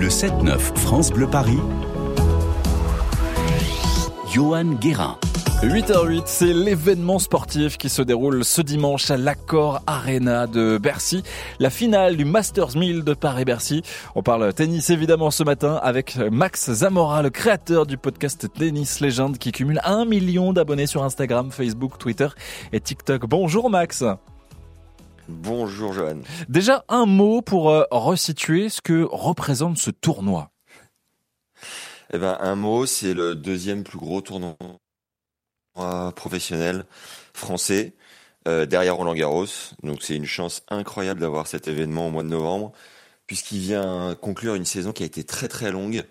Le 7-9 France Bleu Paris. Johan Guérin. 8h08, c'est l'événement sportif qui se déroule ce dimanche à l'Accord Arena de Bercy. La finale du Masters 1000 de Paris-Bercy. On parle tennis évidemment ce matin avec Max Zamora, le créateur du podcast Tennis Légende qui cumule un million d'abonnés sur Instagram, Facebook, Twitter et TikTok. Bonjour Max. Bonjour Johan. Déjà un mot pour euh, resituer ce que représente ce tournoi. Eh ben, un mot, c'est le deuxième plus gros tournoi professionnel français euh, derrière Roland Garros. Donc c'est une chance incroyable d'avoir cet événement au mois de novembre puisqu'il vient conclure une saison qui a été très très longue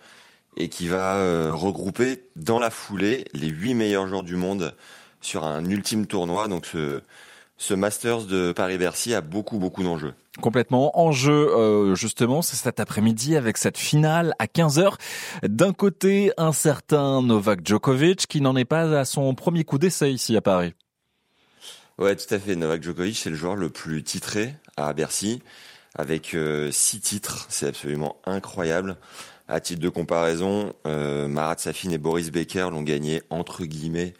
et qui va euh, regrouper dans la foulée les huit meilleurs joueurs du monde sur un ultime tournoi. Donc ce, ce Masters de Paris-Bercy a beaucoup beaucoup d'enjeux. Complètement en jeu euh, justement, c'est cet après-midi avec cette finale à 15h. D'un côté, un certain Novak Djokovic qui n'en est pas à son premier coup d'essai ici à Paris. Ouais, tout à fait. Novak Djokovic, c'est le joueur le plus titré à Bercy, avec euh, six titres. C'est absolument incroyable. À titre de comparaison, euh, Marat Safin et Boris Becker l'ont gagné entre guillemets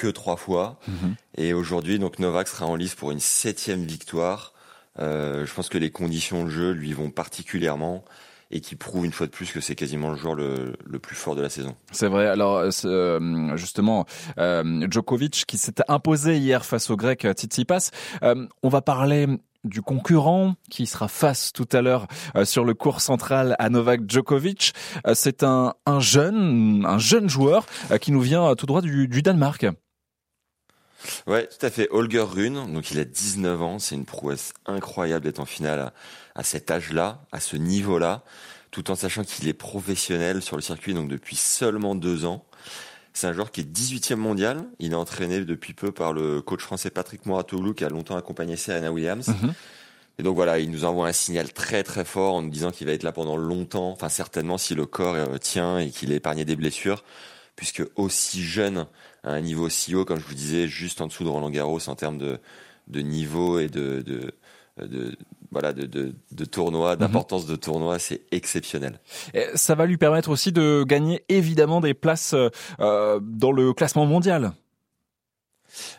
que trois fois. Mhm. Et aujourd'hui, donc Novak sera en lice pour une septième victoire. Euh, je pense que les conditions de jeu lui vont particulièrement et qui prouve une fois de plus que c'est quasiment le joueur le, le, plus fort de la saison. C'est vrai. Alors euh, justement, euh, Djokovic qui s'est imposé hier face au Grec Tsitsipas. Euh, on va parler du concurrent qui sera face tout à l'heure euh, sur le cours central à Novak Djokovic. Euh, c'est un, un, jeune, un jeune joueur euh, qui nous vient tout droit du, du Danemark. Ouais, tout à fait. Holger Rune, donc il a 19 ans, c'est une prouesse incroyable d'être en finale à, à cet âge-là, à ce niveau-là, tout en sachant qu'il est professionnel sur le circuit donc depuis seulement deux ans. C'est un joueur qui est 18e mondial. Il est entraîné depuis peu par le coach français Patrick Moratoglou qui a longtemps accompagné Serena Williams. Mm -hmm. Et donc voilà, il nous envoie un signal très très fort en nous disant qu'il va être là pendant longtemps. Enfin certainement si le corps euh, tient et qu'il est épargné des blessures, puisque aussi jeune à un niveau si haut, comme je vous disais, juste en dessous de Roland Garros en termes de, de niveau et de, de, de voilà de, de, de tournoi, d'importance de tournoi, c'est exceptionnel. Et ça va lui permettre aussi de gagner évidemment des places euh, dans le classement mondial.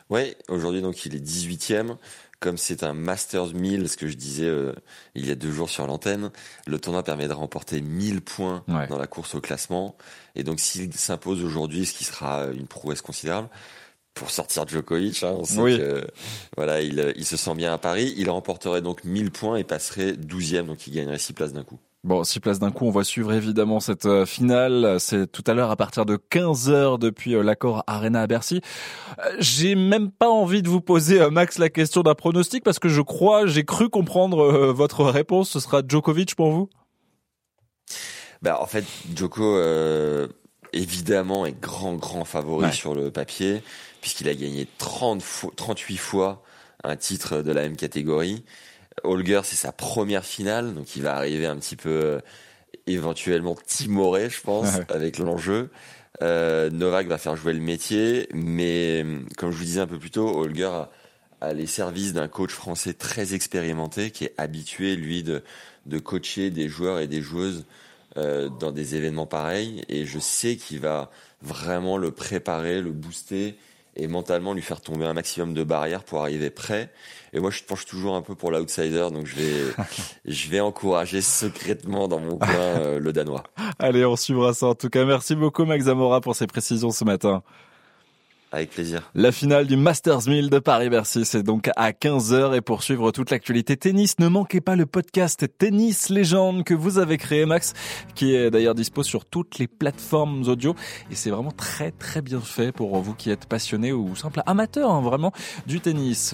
Oui, aujourd'hui donc il est 18e. Comme c'est un Masters 1000, ce que je disais euh, il y a deux jours sur l'antenne, le tournoi permet de remporter 1000 points ouais. dans la course au classement. Et donc s'il s'impose aujourd'hui, ce qui sera une prouesse considérable, pour sortir Djokovic. Hein, on sait oui. que, voilà, il, il, se sent bien à Paris. Il remporterait donc 1000 points et passerait 12e, donc il gagnerait 6 places d'un coup. Bon, 6 places d'un coup, on va suivre évidemment cette euh, finale. C'est tout à l'heure à partir de 15h depuis euh, l'accord Arena à Bercy. Euh, j'ai même pas envie de vous poser, Max, la question d'un pronostic parce que je crois, j'ai cru comprendre votre réponse. Ce sera Djokovic pour vous? Bah, En fait, Djoko, euh, évidemment, est grand, grand favori ouais. sur le papier puisqu'il a gagné 30 fois, 38 fois un titre de la même catégorie. Holger, c'est sa première finale, donc il va arriver un petit peu euh, éventuellement timoré, je pense, ouais. avec l'enjeu. Euh, Novak va faire jouer le métier, mais comme je vous disais un peu plus tôt, Holger a, a les services d'un coach français très expérimenté qui est habitué, lui, de, de coacher des joueurs et des joueuses euh, dans des événements pareils. Et je sais qu'il va vraiment le préparer, le booster et mentalement lui faire tomber un maximum de barrières pour arriver prêt. Et moi, je penche toujours un peu pour l'outsider, donc je vais, je vais encourager secrètement dans mon coin euh, le Danois. Allez, on suivra ça. En tout cas, merci beaucoup Max Zamora pour ces précisions ce matin. Avec plaisir. La finale du Masters 1000 de Paris-Bercy, c'est donc à 15h et pour suivre toute l'actualité tennis, ne manquez pas le podcast Tennis Légende que vous avez créé Max, qui est d'ailleurs dispo sur toutes les plateformes audio et c'est vraiment très très bien fait pour vous qui êtes passionné ou simple amateur hein, vraiment du tennis.